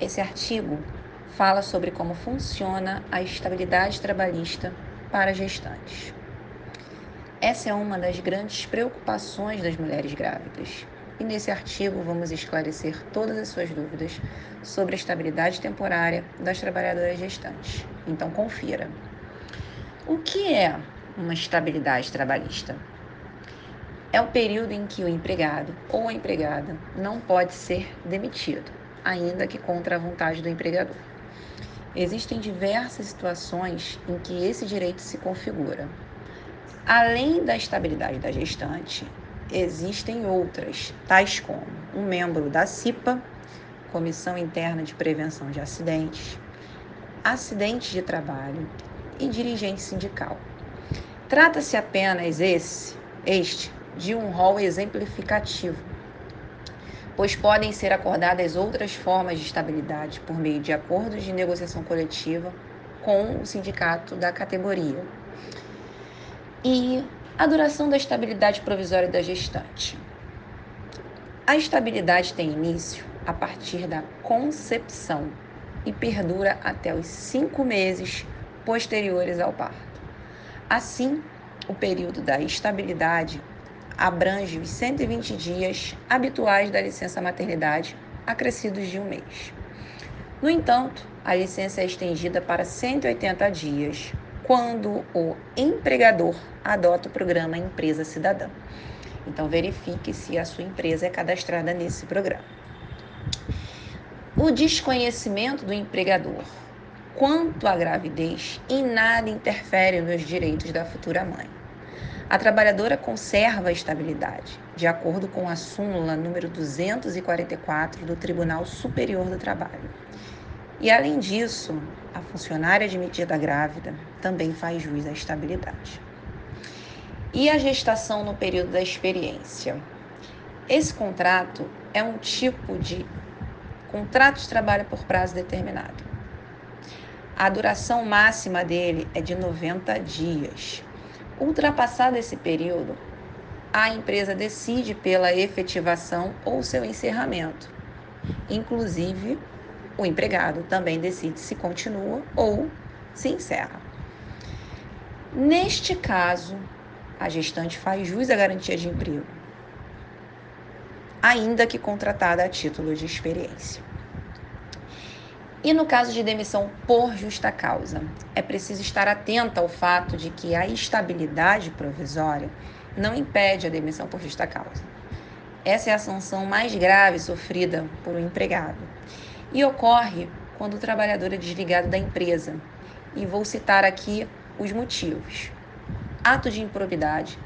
Esse artigo fala sobre como funciona a estabilidade trabalhista para gestantes. Essa é uma das grandes preocupações das mulheres grávidas. E nesse artigo vamos esclarecer todas as suas dúvidas sobre a estabilidade temporária das trabalhadoras gestantes. Então confira. O que é uma estabilidade trabalhista? É o período em que o empregado ou a empregada não pode ser demitido, ainda que contra a vontade do empregador. Existem diversas situações em que esse direito se configura, Além da estabilidade da gestante, existem outras, tais como um membro da CIPA, Comissão Interna de Prevenção de Acidentes, acidentes de trabalho e dirigente sindical. Trata-se apenas esse, este, de um rol exemplificativo, pois podem ser acordadas outras formas de estabilidade por meio de acordos de negociação coletiva com o sindicato da categoria, e a duração da estabilidade provisória da gestante. A estabilidade tem início a partir da concepção e perdura até os cinco meses posteriores ao parto. Assim, o período da estabilidade abrange os 120 dias habituais da licença maternidade, acrescidos de um mês. No entanto, a licença é estendida para 180 dias, quando o empregador adota o programa Empresa Cidadã. Então, verifique se a sua empresa é cadastrada nesse programa. O desconhecimento do empregador quanto à gravidez em nada interfere nos direitos da futura mãe. A trabalhadora conserva a estabilidade, de acordo com a súmula número 244 do Tribunal Superior do Trabalho. E além disso, a funcionária admitida grávida também faz jus à estabilidade. E a gestação no período da experiência? Esse contrato é um tipo de contrato de trabalho por prazo determinado. A duração máxima dele é de 90 dias. Ultrapassado esse período, a empresa decide pela efetivação ou seu encerramento, inclusive o empregado também decide se continua ou se encerra. Neste caso, a gestante faz jus à garantia de emprego, ainda que contratada a título de experiência. E no caso de demissão por justa causa, é preciso estar atenta ao fato de que a estabilidade provisória não impede a demissão por justa causa. Essa é a sanção mais grave sofrida por um empregado e ocorre quando o trabalhador é desligado da empresa. E vou citar aqui os motivos: ato de improbidade,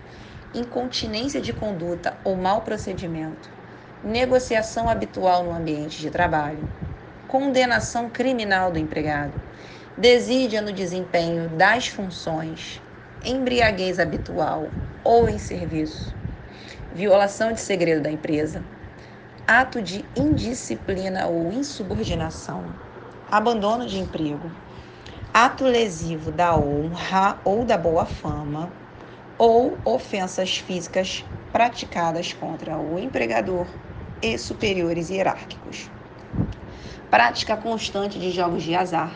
incontinência de conduta ou mau procedimento, negociação habitual no ambiente de trabalho, condenação criminal do empregado, desídia no desempenho das funções, embriaguez habitual ou em serviço, violação de segredo da empresa, ato de indisciplina ou insubordinação, abandono de emprego, ato lesivo da honra ou da boa fama, ou ofensas físicas praticadas contra o empregador e superiores hierárquicos. Prática constante de jogos de azar,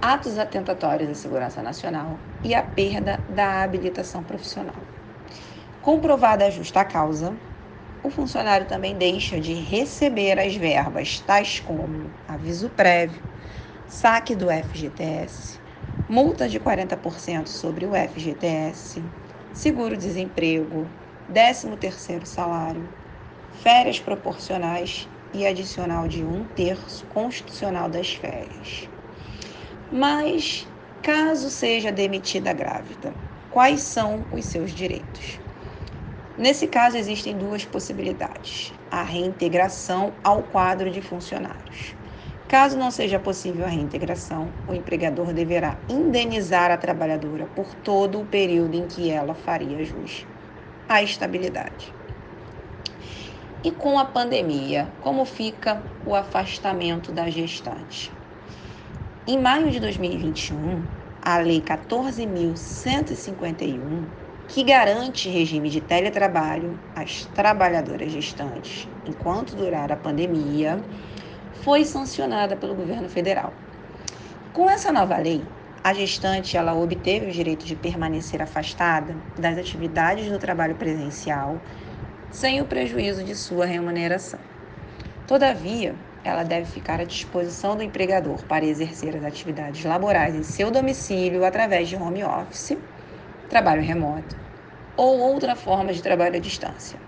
atos atentatórios à segurança nacional e a perda da habilitação profissional. Comprovada a justa causa, o funcionário também deixa de receber as verbas, tais como aviso prévio, saque do FGTS, multa de 40% sobre o FGTS, seguro-desemprego, 13º salário, férias proporcionais e adicional de um terço constitucional das férias. Mas, caso seja demitida grávida, quais são os seus direitos? Nesse caso, existem duas possibilidades: a reintegração ao quadro de funcionários. Caso não seja possível a reintegração, o empregador deverá indenizar a trabalhadora por todo o período em que ela faria jus à estabilidade. E com a pandemia, como fica o afastamento da gestante? Em maio de 2021, a Lei 14.151 que garante regime de teletrabalho às trabalhadoras gestantes enquanto durar a pandemia, foi sancionada pelo governo federal. Com essa nova lei, a gestante ela obteve o direito de permanecer afastada das atividades do trabalho presencial sem o prejuízo de sua remuneração. Todavia, ela deve ficar à disposição do empregador para exercer as atividades laborais em seu domicílio através de home office, trabalho remoto ou outra forma de trabalho à distância.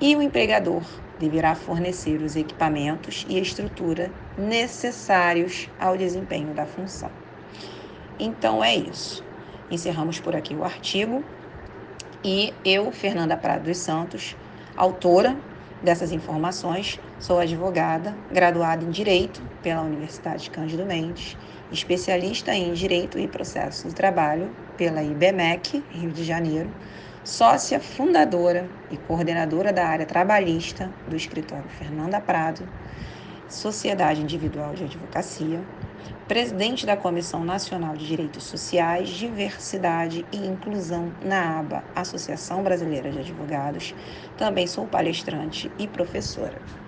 E o empregador deverá fornecer os equipamentos e estrutura necessários ao desempenho da função. Então é isso. Encerramos por aqui o artigo. E eu, Fernanda Prado dos Santos, autora dessas informações, sou advogada, graduada em Direito pela Universidade Cândido Mendes, especialista em Direito e Processo do Trabalho pela IBMEC, Rio de Janeiro, sócia fundadora e coordenadora da área trabalhista do escritório Fernanda Prado, Sociedade Individual de Advocacia, presidente da Comissão Nacional de Direitos Sociais, Diversidade e Inclusão na ABA, Associação Brasileira de Advogados. Também sou palestrante e professora.